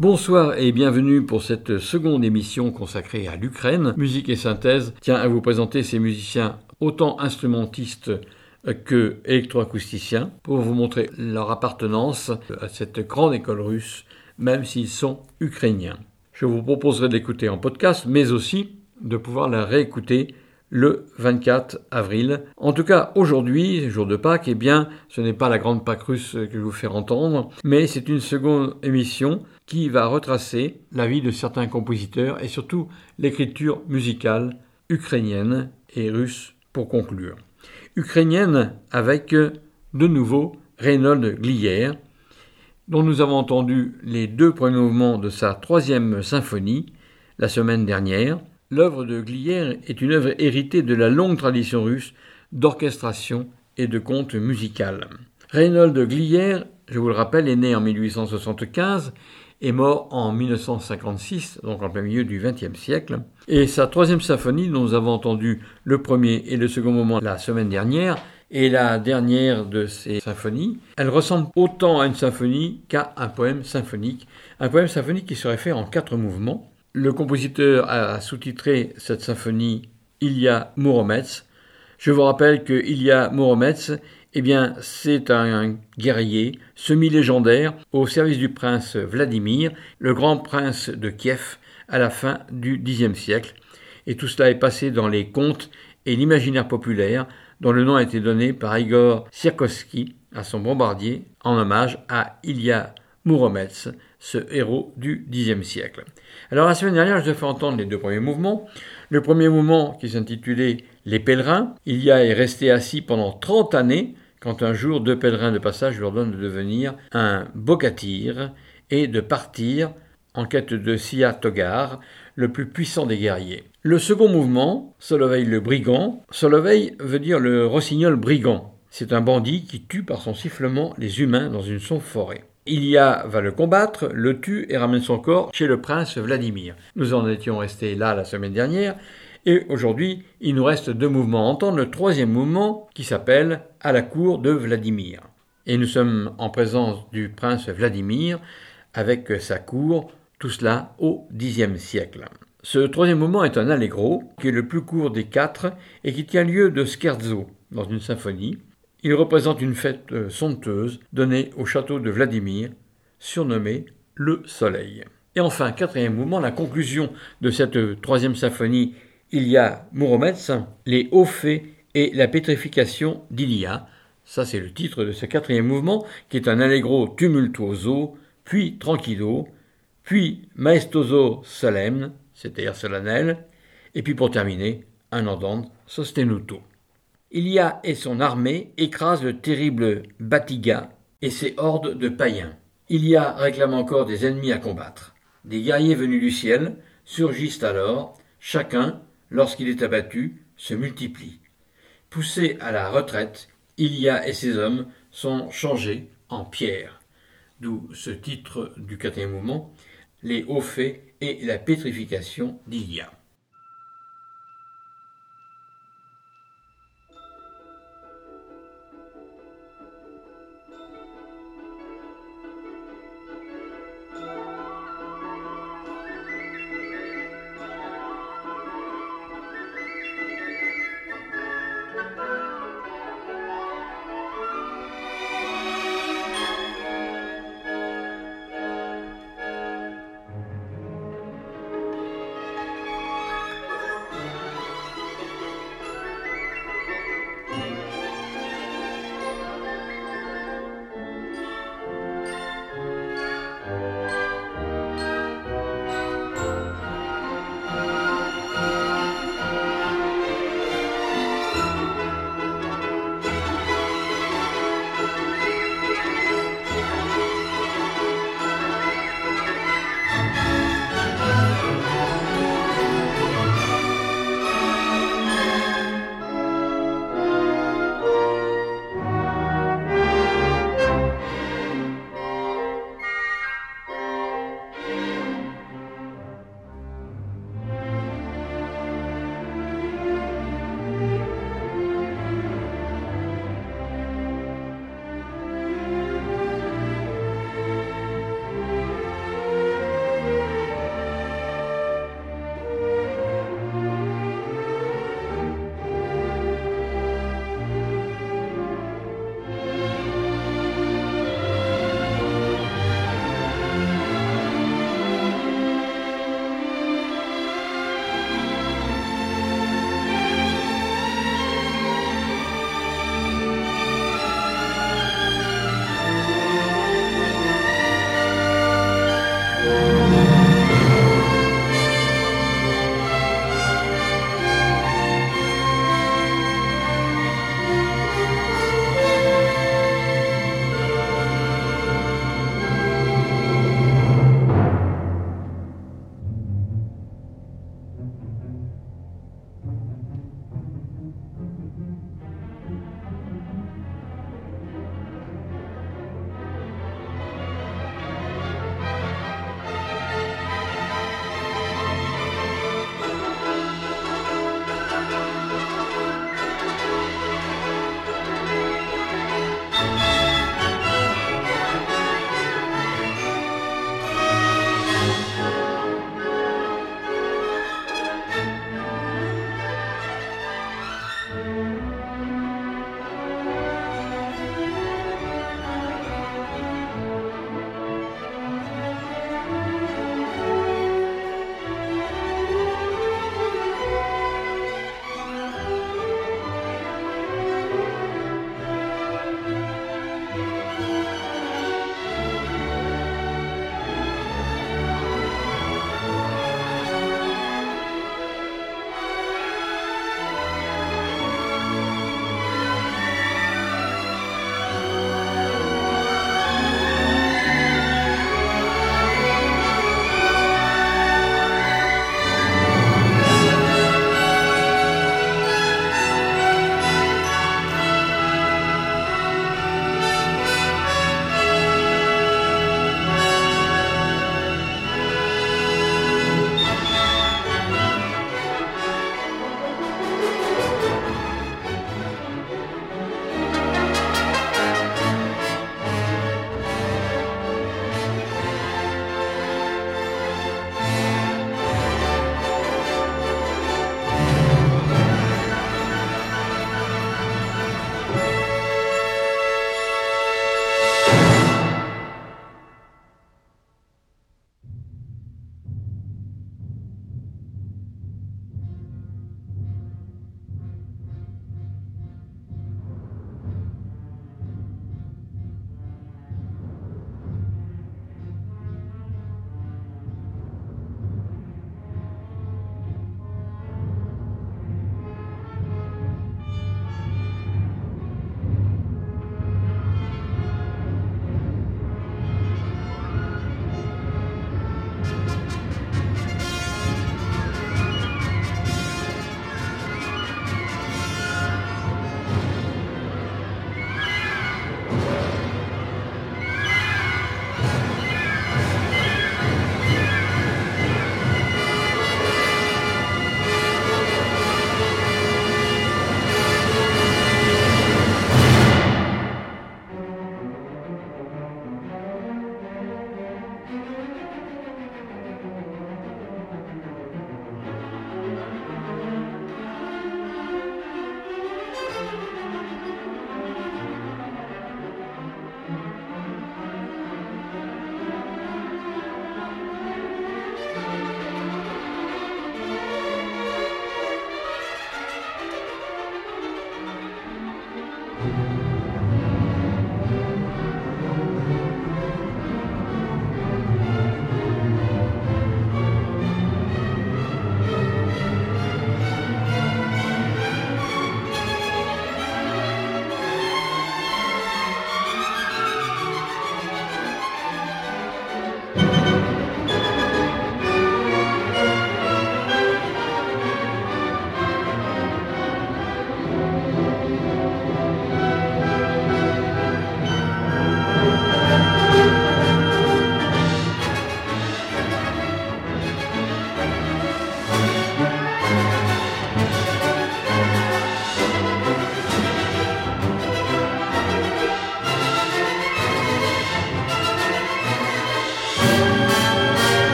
Bonsoir et bienvenue pour cette seconde émission consacrée à l'Ukraine. Musique et synthèse tient à vous présenter ces musiciens autant instrumentistes que électroacousticiens pour vous montrer leur appartenance à cette grande école russe, même s'ils sont ukrainiens. Je vous proposerai d'écouter en podcast, mais aussi de pouvoir la réécouter le 24 avril. En tout cas, aujourd'hui, jour de Pâques, eh bien, ce n'est pas la grande Pâques russe que je vous faire entendre, mais c'est une seconde émission qui va retracer la vie de certains compositeurs et surtout l'écriture musicale ukrainienne et russe pour conclure. Ukrainienne avec de nouveau Reynold Glier, dont nous avons entendu les deux premiers mouvements de sa troisième symphonie la semaine dernière. L'œuvre de Glier est une œuvre héritée de la longue tradition russe d'orchestration et de conte musical. Reynold Glier, je vous le rappelle, est né en 1875 et mort en 1956, donc en plein milieu du XXe siècle. Et sa troisième symphonie, dont nous avons entendu le premier et le second moment la semaine dernière, est la dernière de ces symphonies. Elle ressemble autant à une symphonie qu'à un poème symphonique. Un poème symphonique qui serait fait en quatre mouvements. Le compositeur a sous-titré cette symphonie Ilya Muromets. Je vous rappelle que Ilya Muromets eh bien, c'est un guerrier semi-légendaire au service du prince Vladimir, le grand prince de Kiev, à la fin du Xe siècle. Et tout cela est passé dans les contes et l'imaginaire populaire, dont le nom a été donné par Igor Sierkowski à son bombardier en hommage à Ilya Muromets, ce héros du Xe siècle. Alors la semaine dernière, je vous ai fait entendre les deux premiers mouvements. Le premier mouvement qui s'intitulait Les pèlerins. Ilya est resté assis pendant 30 années quand un jour deux pèlerins de passage lui ordonnent de devenir un bokatir et de partir en quête de Sia Togar, le plus puissant des guerriers. Le second mouvement, Soloveil le brigand, Soloveil veut dire le rossignol brigand. C'est un bandit qui tue par son sifflement les humains dans une sombre forêt. Ilia va le combattre, le tue et ramène son corps chez le prince Vladimir. Nous en étions restés là la semaine dernière, et aujourd'hui, il nous reste deux mouvements à entendre. Le troisième mouvement qui s'appelle À la cour de Vladimir. Et nous sommes en présence du prince Vladimir avec sa cour, tout cela au Xe siècle. Ce troisième mouvement est un allegro, qui est le plus court des quatre et qui tient lieu de scherzo dans une symphonie. Il représente une fête somptueuse donnée au château de Vladimir, surnommé le Soleil. Et enfin, quatrième mouvement, la conclusion de cette troisième symphonie il y a Mouromets, les hauts faits et la pétrification d'Ilia. Ça, c'est le titre de ce quatrième mouvement, qui est un allegro tumultuoso, puis tranquillo, puis maestoso solemne, c'est-à-dire solennel, et puis pour terminer, un andante sostenuto. Ilia et son armée écrasent le terrible Batiga et ses hordes de païens. Ilia réclame encore des ennemis à combattre. Des guerriers venus du ciel surgissent alors, chacun lorsqu'il est abattu, se multiplie. Poussé à la retraite, Ilia et ses hommes sont changés en pierre. D'où ce titre du quatrième mouvement, les hauts faits et la pétrification d'Ilia.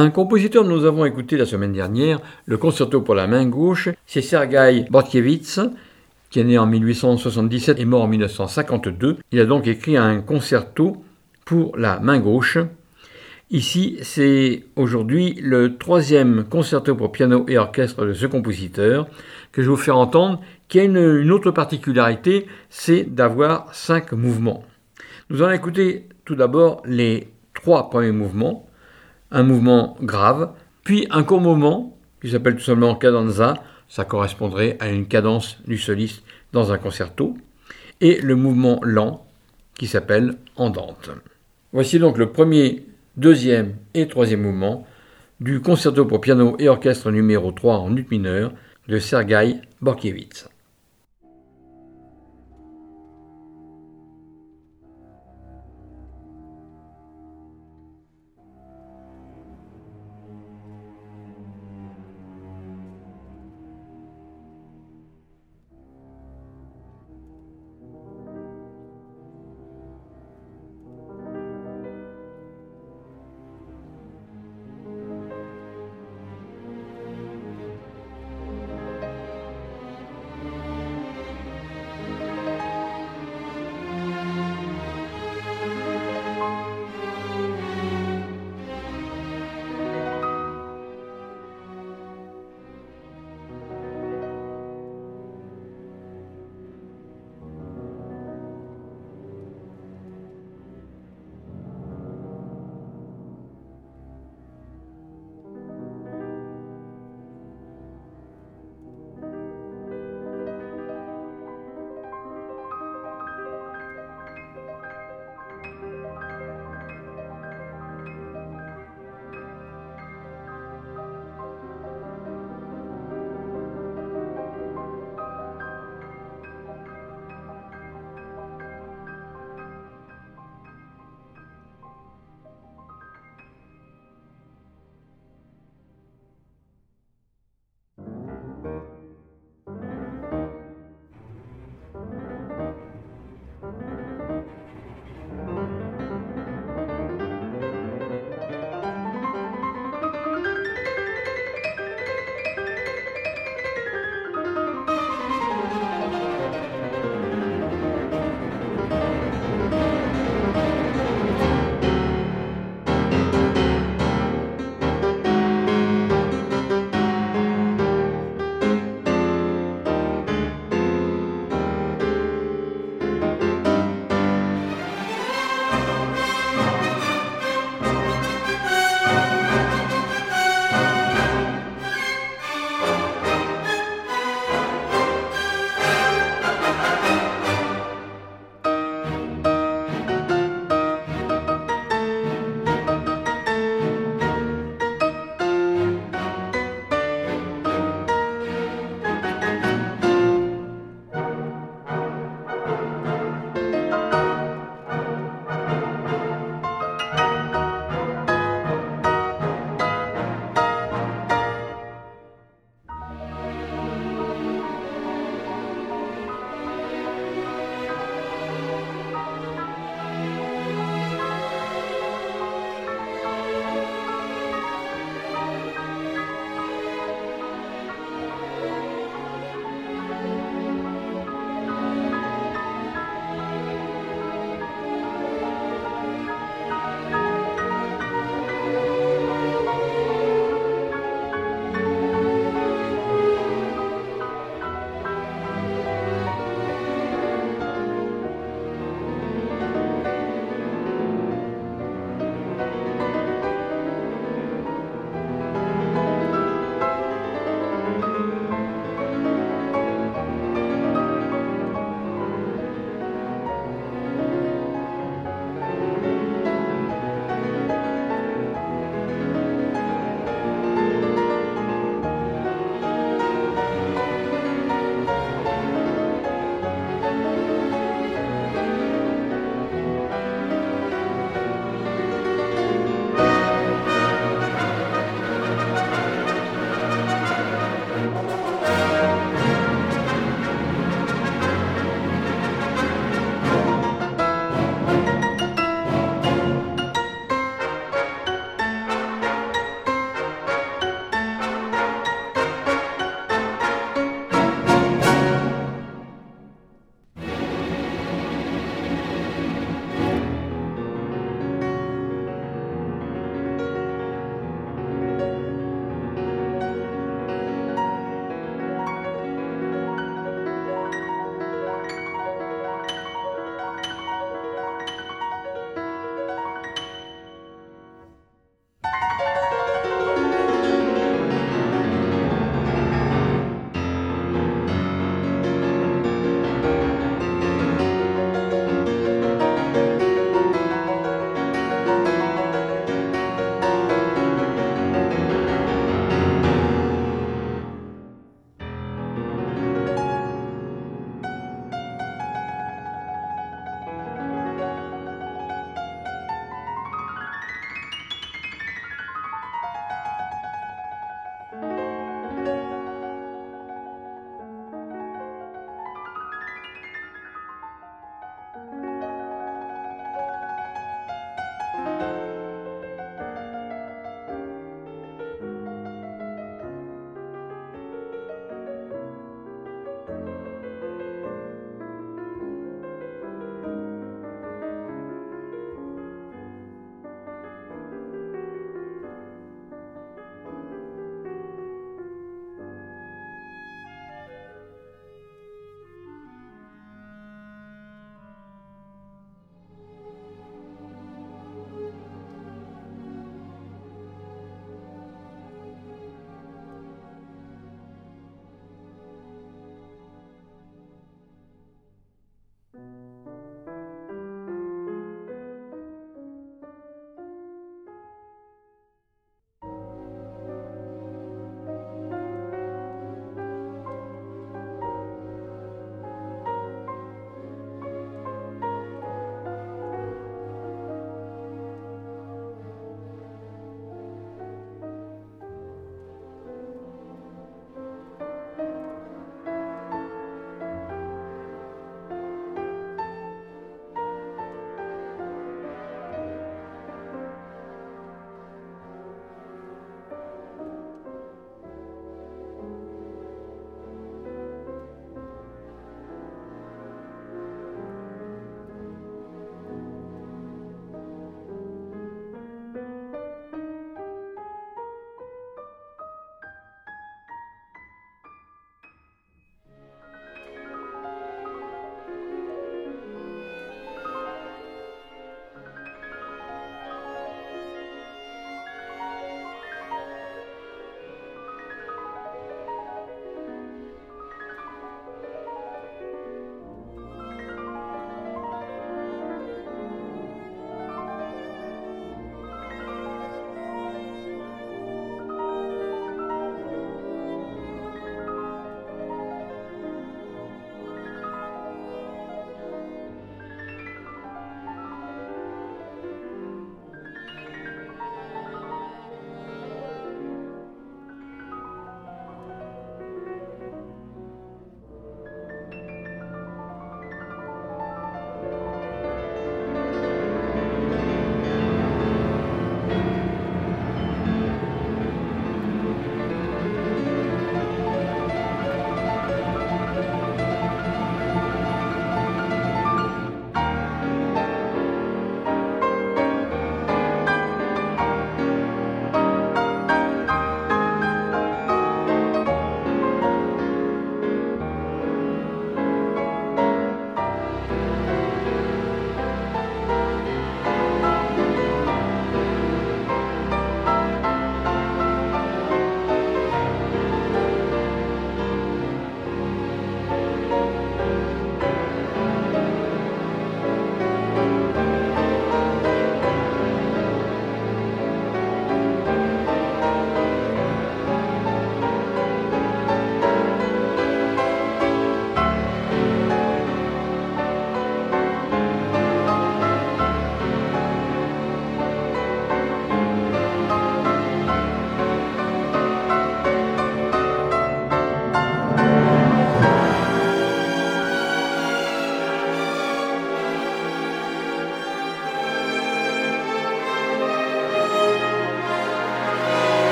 Un compositeur nous avons écouté la semaine dernière, le concerto pour la main gauche, c'est Sergei Bortkiewicz, qui est né en 1877 et mort en 1952. Il a donc écrit un concerto pour la main gauche. Ici, c'est aujourd'hui le troisième concerto pour piano et orchestre de ce compositeur que je vais vous faire entendre, qui a une, autre particularité, c'est d'avoir cinq mouvements. Nous allons écouter tout d'abord les trois premiers mouvements un mouvement grave, puis un court mouvement qui s'appelle tout simplement cadenza, ça correspondrait à une cadence du soliste dans un concerto, et le mouvement lent qui s'appelle andante. Voici donc le premier, deuxième et troisième mouvement du concerto pour piano et orchestre numéro 3 en ut mineur de Sergei Borkiewicz.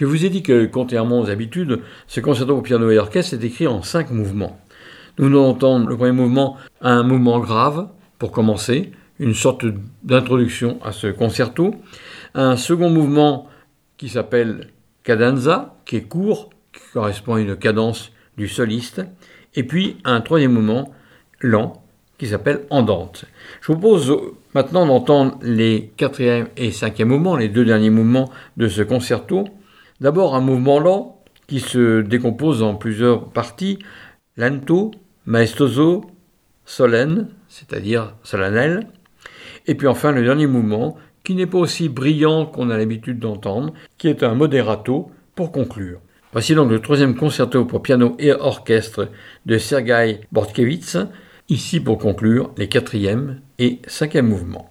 Je vous ai dit que, contrairement aux habitudes, ce concerto pour piano et orchestre est écrit en cinq mouvements. Nous venons d'entendre le premier mouvement, un mouvement grave, pour commencer, une sorte d'introduction à ce concerto. Un second mouvement qui s'appelle cadenza, qui est court, qui correspond à une cadence du soliste. Et puis un troisième mouvement lent, qui s'appelle andante. Je vous propose maintenant d'entendre les quatrième et cinquième mouvements, les deux derniers mouvements de ce concerto. D'abord un mouvement lent qui se décompose en plusieurs parties, lento, maestoso, solenne, c'est-à-dire solennel, et puis enfin le dernier mouvement qui n'est pas aussi brillant qu'on a l'habitude d'entendre, qui est un moderato pour conclure. Voici donc le troisième concerto pour piano et orchestre de Sergei Bortkevitz, Ici pour conclure les quatrième et cinquième mouvements.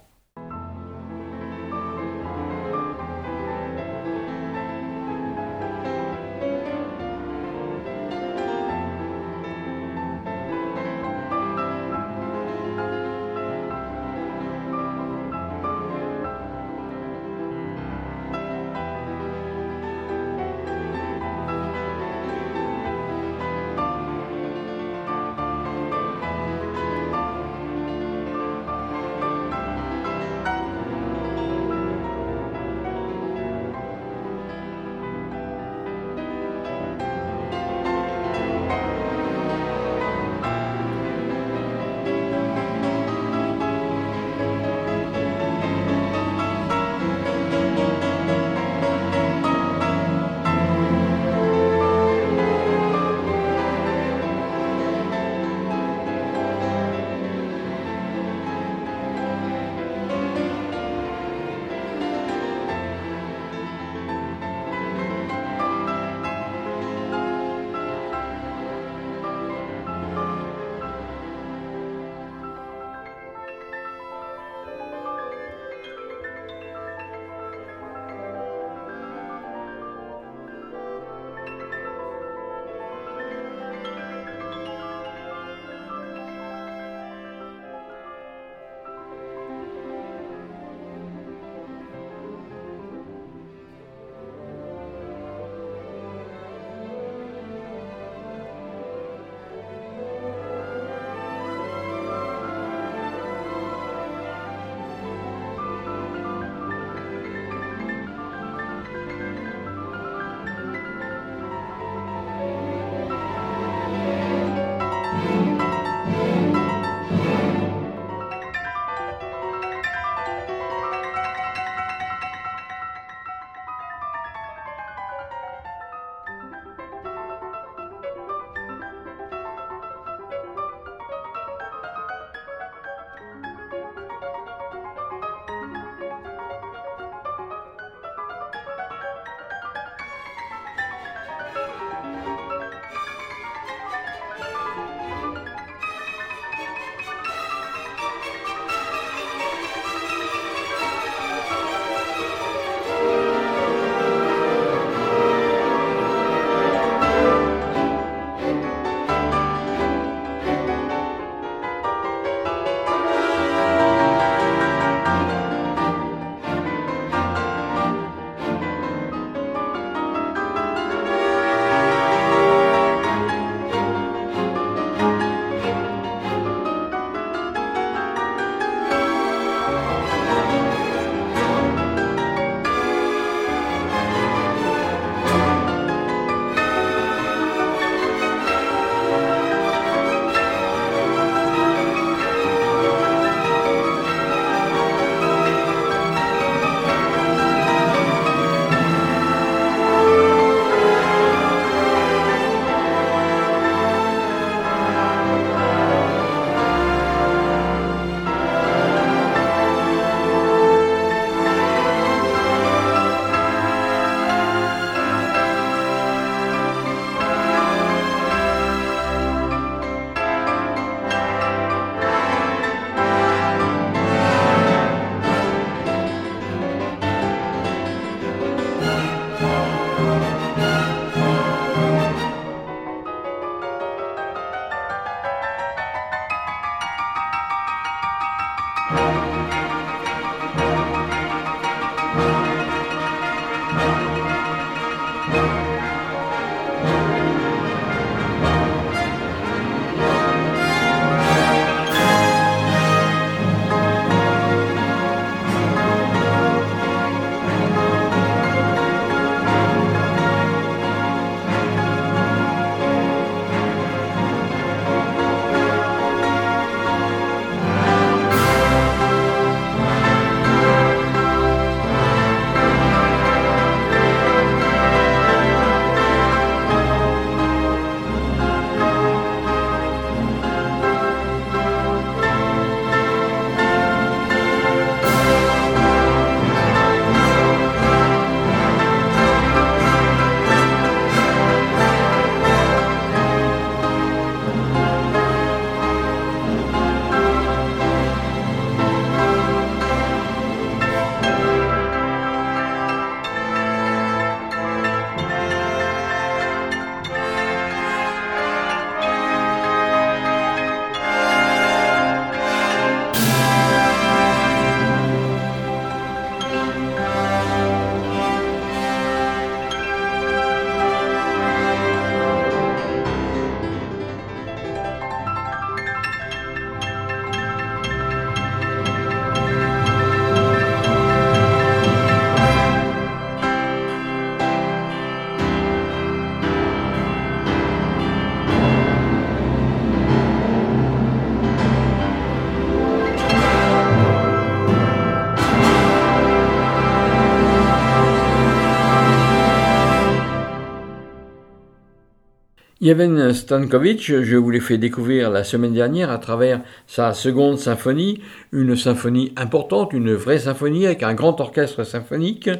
Yevhen Stankovic, je vous l'ai fait découvrir la semaine dernière à travers sa seconde symphonie, une symphonie importante, une vraie symphonie avec un grand orchestre symphonique.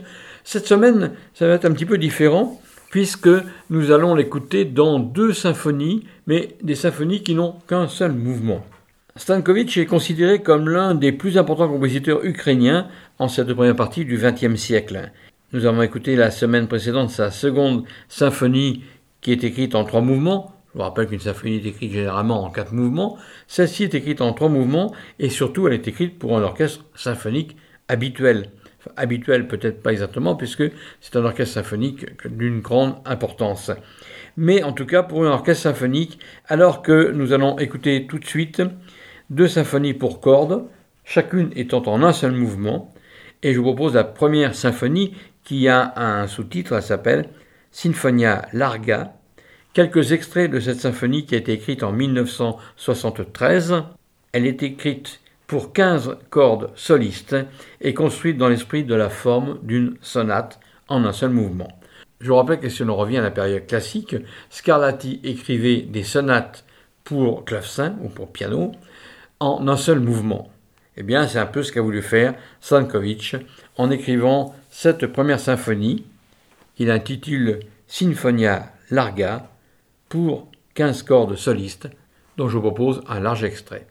Cette semaine, ça va être un petit peu différent puisque nous allons l'écouter dans deux symphonies, mais des symphonies qui n'ont qu'un seul mouvement. Stankovic est considéré comme l'un des plus importants compositeurs ukrainiens en cette première partie du XXe siècle. Nous avons écouté la semaine précédente sa seconde symphonie qui est écrite en trois mouvements. Je vous rappelle qu'une symphonie est écrite généralement en quatre mouvements. Celle-ci est écrite en trois mouvements et surtout elle est écrite pour un orchestre symphonique habituel. habituel peut-être pas exactement puisque c'est un orchestre symphonique d'une grande importance. Mais en tout cas pour un orchestre symphonique, alors que nous allons écouter tout de suite deux symphonies pour cordes, chacune étant en un seul mouvement. Et je vous propose la première symphonie qui a un sous-titre, elle s'appelle Sinfonia Larga. Quelques extraits de cette symphonie qui a été écrite en 1973. Elle est écrite pour 15 cordes solistes et construite dans l'esprit de la forme d'une sonate en un seul mouvement. Je vous rappelle que si on revient à la période classique, Scarlatti écrivait des sonates pour clavecin ou pour piano en un seul mouvement. Eh bien, c'est un peu ce qu'a voulu faire Sankovic en écrivant cette première symphonie qu'il intitule Sinfonia Larga pour 15 cordes solistes, dont je vous propose un large extrait.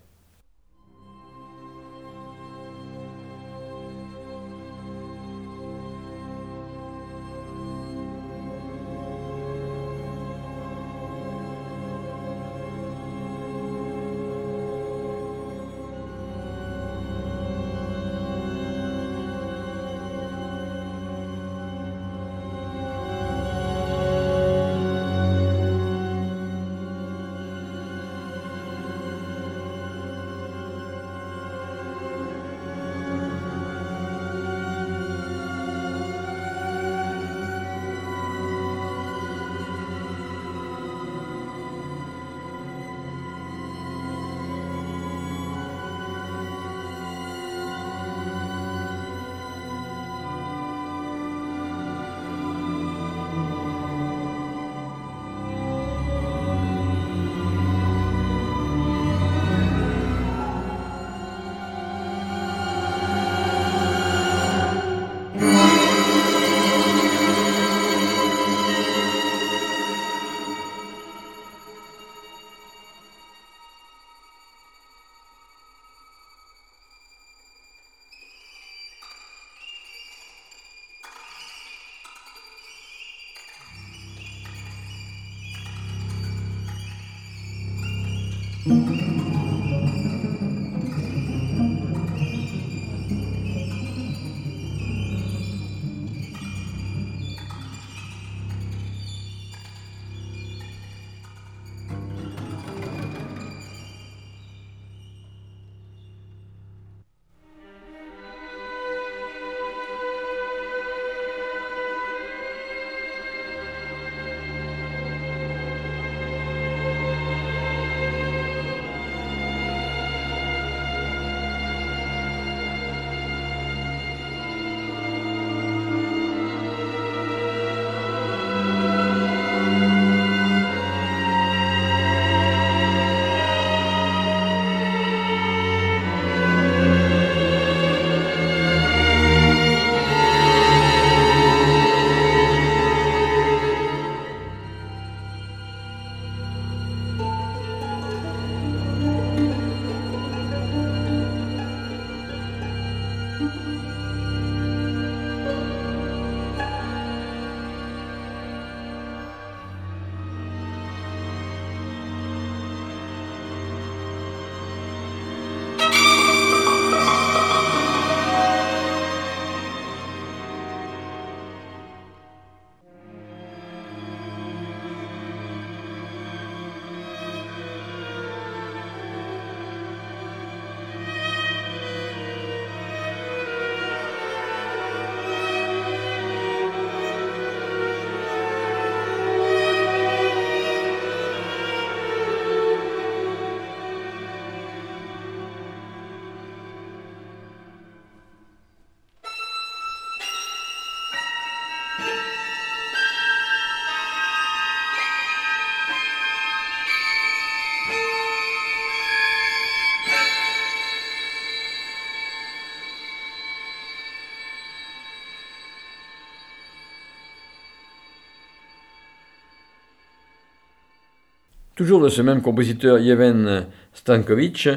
Toujours de ce même compositeur Yevhen Stankovic,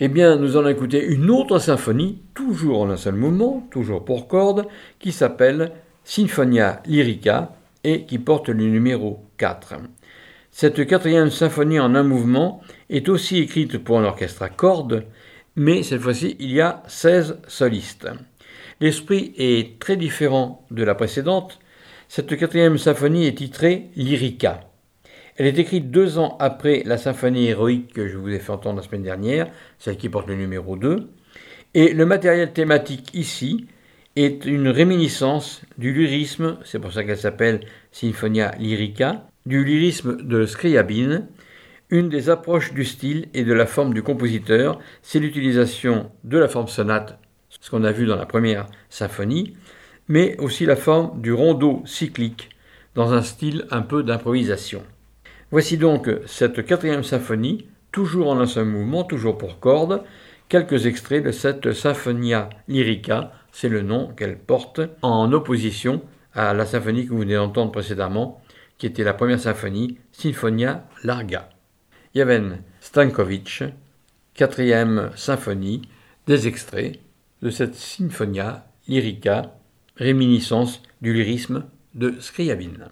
eh bien, nous allons écouter une autre symphonie, toujours en un seul mouvement, toujours pour cordes, qui s'appelle Sinfonia Lyrica et qui porte le numéro 4. Cette quatrième symphonie en un mouvement est aussi écrite pour un orchestre à cordes, mais cette fois-ci il y a 16 solistes. L'esprit est très différent de la précédente. Cette quatrième symphonie est titrée Lyrica. Elle est écrite deux ans après la symphonie héroïque que je vous ai fait entendre la semaine dernière, celle qui porte le numéro 2. Et le matériel thématique ici est une réminiscence du lyrisme, c'est pour ça qu'elle s'appelle Sinfonia Lyrica, du lyrisme de Scriabine. Une des approches du style et de la forme du compositeur, c'est l'utilisation de la forme sonate, ce qu'on a vu dans la première symphonie, mais aussi la forme du rondeau cyclique, dans un style un peu d'improvisation. Voici donc cette quatrième symphonie, toujours en un seul mouvement, toujours pour cordes, quelques extraits de cette Symphonia Lyrica, c'est le nom qu'elle porte, en opposition à la symphonie que vous venez d'entendre précédemment, qui était la première symphonie, Sinfonia Larga. Yaven Stankovic, quatrième symphonie, des extraits de cette Sinfonia Lyrica, réminiscence du lyrisme de Scriabine.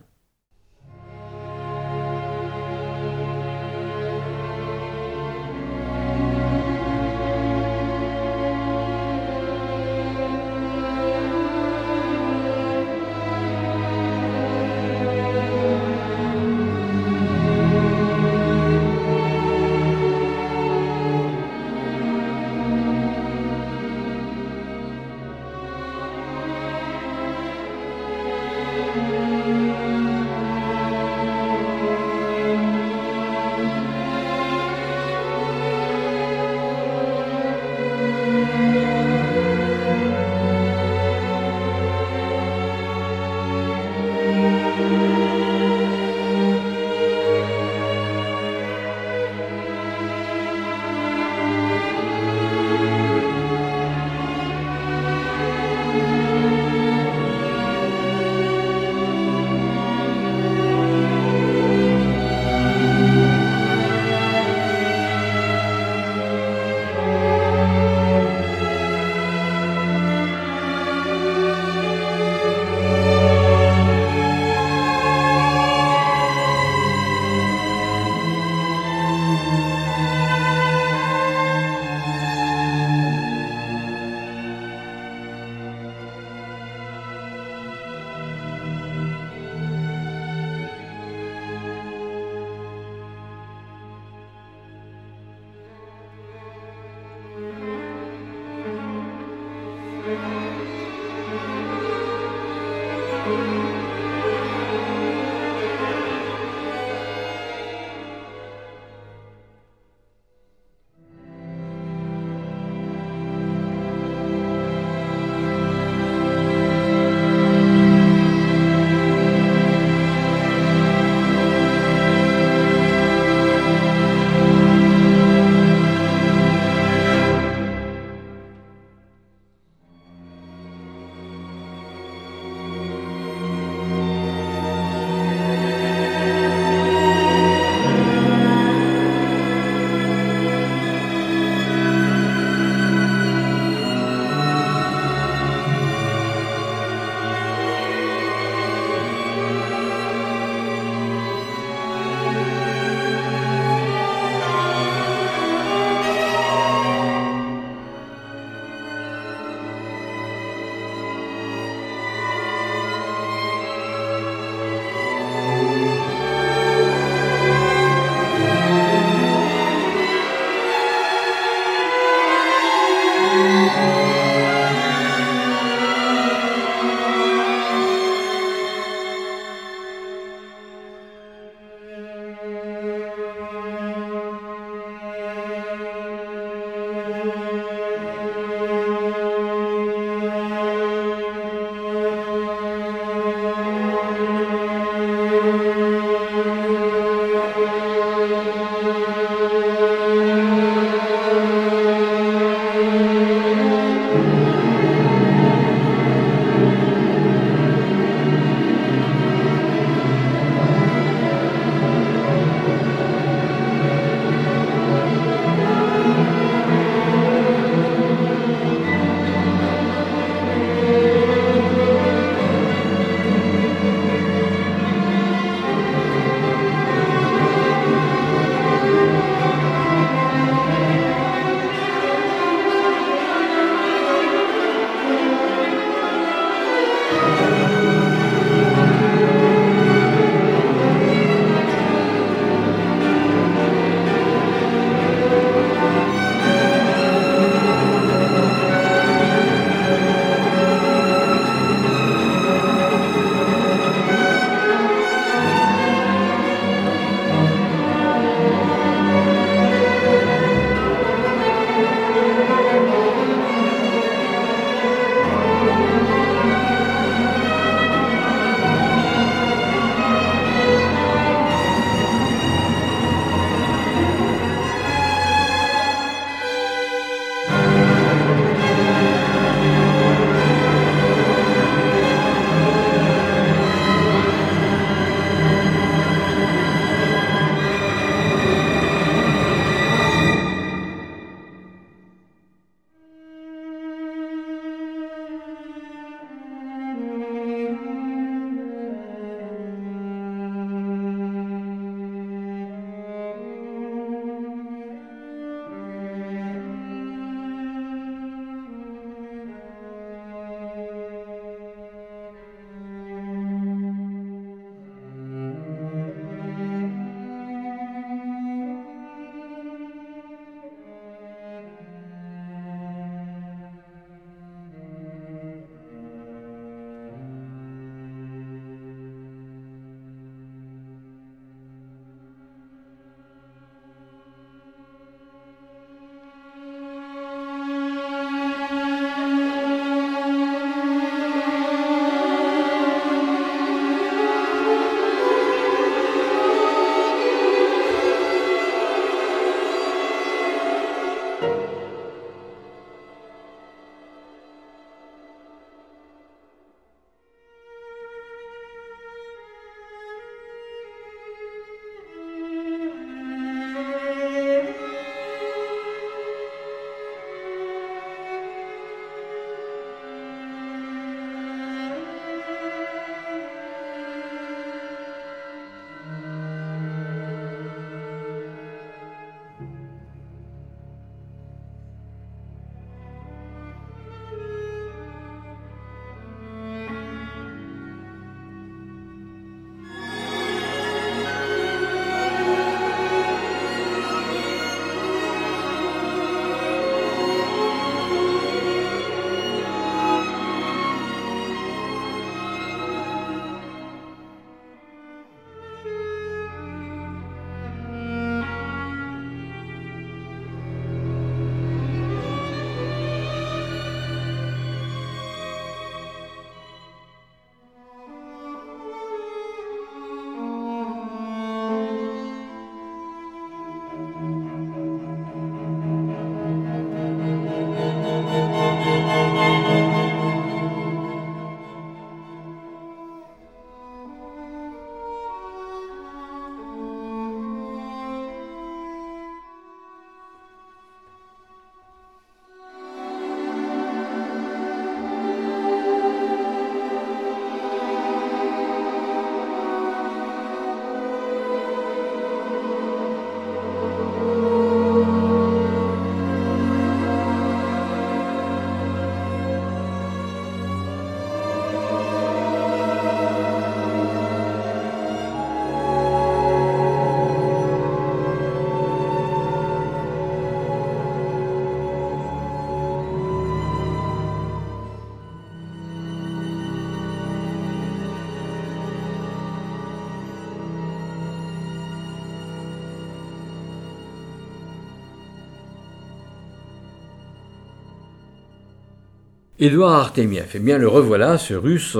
Édouard Artemiev, eh bien le revoilà, ce russe,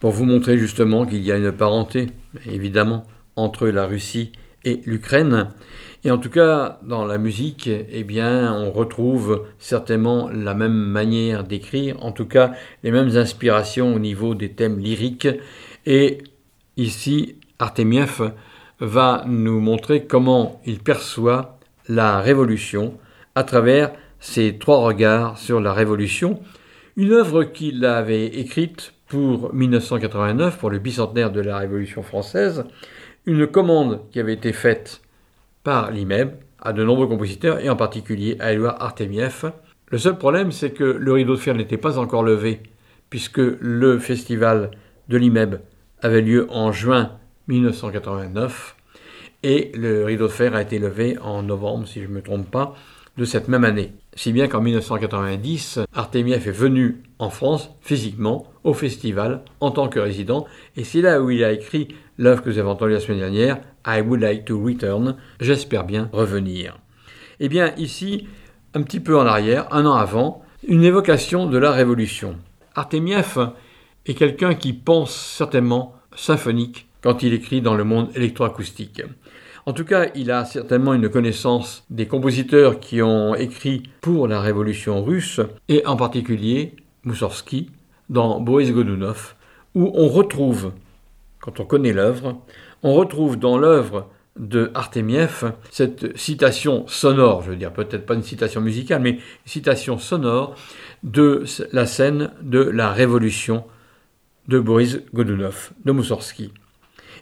pour vous montrer justement qu'il y a une parenté, évidemment, entre la Russie et l'Ukraine. Et en tout cas, dans la musique, eh bien, on retrouve certainement la même manière d'écrire, en tout cas les mêmes inspirations au niveau des thèmes lyriques. Et ici, Artemiev va nous montrer comment il perçoit la révolution à travers ses trois regards sur la révolution, une œuvre qu'il avait écrite pour 1989, pour le bicentenaire de la Révolution française, une commande qui avait été faite par l'IMEB à de nombreux compositeurs et en particulier à Édouard Artemiev. Le seul problème, c'est que le rideau de fer n'était pas encore levé, puisque le festival de l'IMEB avait lieu en juin 1989 et le rideau de fer a été levé en novembre, si je ne me trompe pas, de cette même année. Si bien qu'en 1990, Artemiev est venu en France physiquement au festival en tant que résident, et c'est là où il a écrit l'œuvre que vous avez entendue la semaine dernière, I would like to return, j'espère bien revenir. Eh bien ici, un petit peu en arrière, un an avant, une évocation de la Révolution. Artemiev est quelqu'un qui pense certainement symphonique quand il écrit dans le monde électroacoustique. En tout cas, il a certainement une connaissance des compositeurs qui ont écrit pour la révolution russe, et en particulier Moussorski dans Boris Godunov, où on retrouve, quand on connaît l'œuvre, on retrouve dans l'œuvre de Artemiev cette citation sonore, je veux dire peut-être pas une citation musicale, mais citation sonore de la scène de la révolution de Boris Godunov, de Moussorski.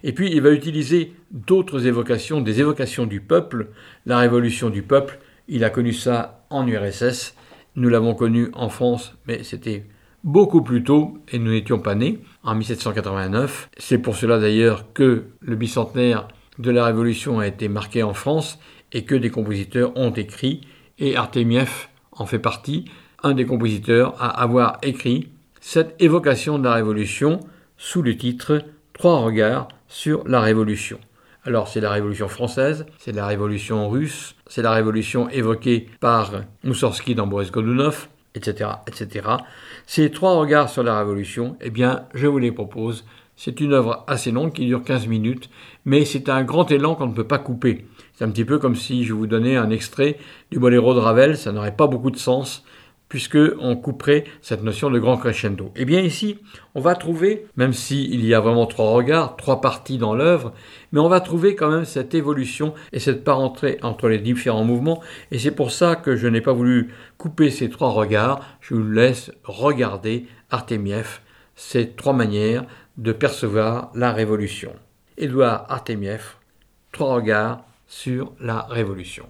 Et puis il va utiliser d'autres évocations, des évocations du peuple. La révolution du peuple, il a connu ça en URSS, nous l'avons connu en France, mais c'était beaucoup plus tôt et nous n'étions pas nés, en 1789. C'est pour cela d'ailleurs que le bicentenaire de la Révolution a été marqué en France et que des compositeurs ont écrit, et Artemiev en fait partie, un des compositeurs à avoir écrit cette évocation de la Révolution sous le titre Trois regards sur la Révolution. Alors c'est la Révolution française, c'est la Révolution russe, c'est la Révolution évoquée par Moussorski dans Boris Godunov, etc., etc. Ces trois regards sur la Révolution, eh bien, je vous les propose. C'est une œuvre assez longue qui dure 15 minutes, mais c'est un grand élan qu'on ne peut pas couper. C'est un petit peu comme si je vous donnais un extrait du boléro de Ravel, ça n'aurait pas beaucoup de sens, puisque on couperait cette notion de grand crescendo. Eh bien ici, on va trouver, même s'il y a vraiment trois regards, trois parties dans l'œuvre, mais on va trouver quand même cette évolution et cette parenté entre les différents mouvements, et c'est pour ça que je n'ai pas voulu couper ces trois regards, je vous laisse regarder Artemiev, ces trois manières de percevoir la révolution. Édouard Artemiev, trois regards sur la révolution.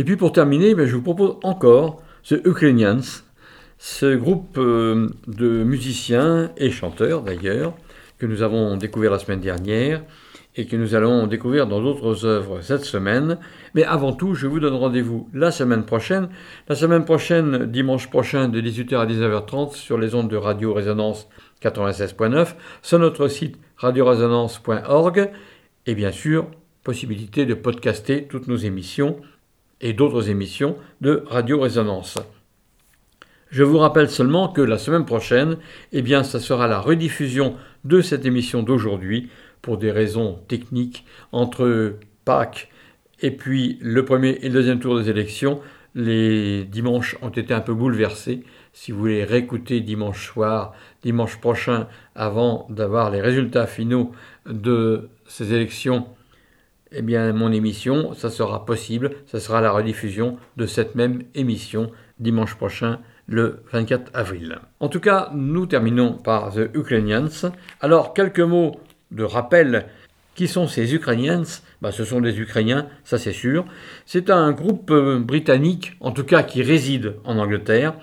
Et puis pour terminer, ben, je vous propose encore The Ukrainians, ce groupe euh, de musiciens et chanteurs d'ailleurs, que nous avons découvert la semaine dernière et que nous allons découvrir dans d'autres œuvres cette semaine. Mais avant tout, je vous donne rendez-vous la semaine prochaine. La semaine prochaine, dimanche prochain, de 18h à 19h30 sur les ondes de Radio Résonance 96.9, sur notre site radioresonance.org et bien sûr, possibilité de podcaster toutes nos émissions et d'autres émissions de Radio Résonance. Je vous rappelle seulement que la semaine prochaine, eh bien, ça sera la rediffusion de cette émission d'aujourd'hui pour des raisons techniques entre Pâques et puis le premier et le deuxième tour des élections. Les dimanches ont été un peu bouleversés. Si vous voulez réécouter dimanche soir, dimanche prochain, avant d'avoir les résultats finaux de ces élections, eh bien, mon émission, ça sera possible. Ça sera la rediffusion de cette même émission dimanche prochain le 24 avril. En tout cas, nous terminons par The Ukrainians. Alors, quelques mots de rappel. Qui sont ces Ukrainians? Bah, Ce sont des Ukrainiens, ça c'est sûr. C'est un groupe euh, britannique, en tout cas qui réside en Angleterre,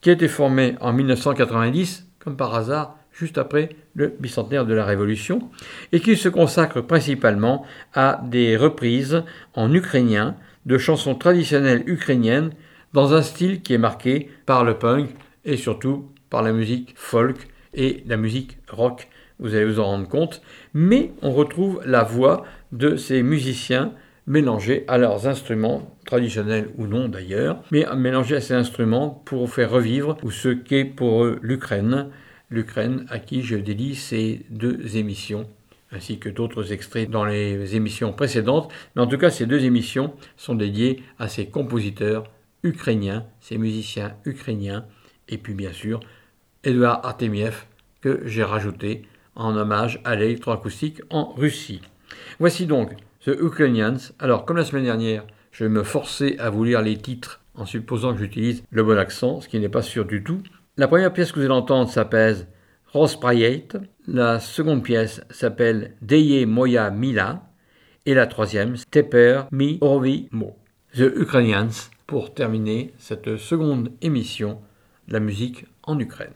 qui a été formé en 1990, comme par hasard, juste après le bicentenaire de la Révolution, et qui se consacre principalement à des reprises en ukrainien de chansons traditionnelles ukrainiennes dans un style qui est marqué par le punk et surtout par la musique folk et la musique rock, vous allez vous en rendre compte, mais on retrouve la voix de ces musiciens mélangés à leurs instruments, traditionnels ou non d'ailleurs, mais mélangés à ces instruments pour faire revivre ce qu'est pour eux l'Ukraine, l'Ukraine à qui je dédie ces deux émissions ainsi que d'autres extraits dans les émissions précédentes. Mais en tout cas, ces deux émissions sont dédiées à ces compositeurs ukrainiens, ces musiciens ukrainiens, et puis bien sûr Edouard Artemiev que j'ai rajouté en hommage à l'électroacoustique en Russie. Voici donc The Ukrainians. Alors, comme la semaine dernière, je me forcer à vous lire les titres en supposant que j'utilise le bon accent, ce qui n'est pas sûr du tout. La première pièce que vous allez entendre s'appelle Rosprayet. La seconde pièce s'appelle Deye Moya Mila. Et la troisième, Steper Mi Orvi Mo. The Ukrainians pour terminer cette seconde émission La musique en Ukraine.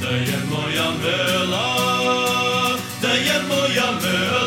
Daje moja myla, daje moja myla.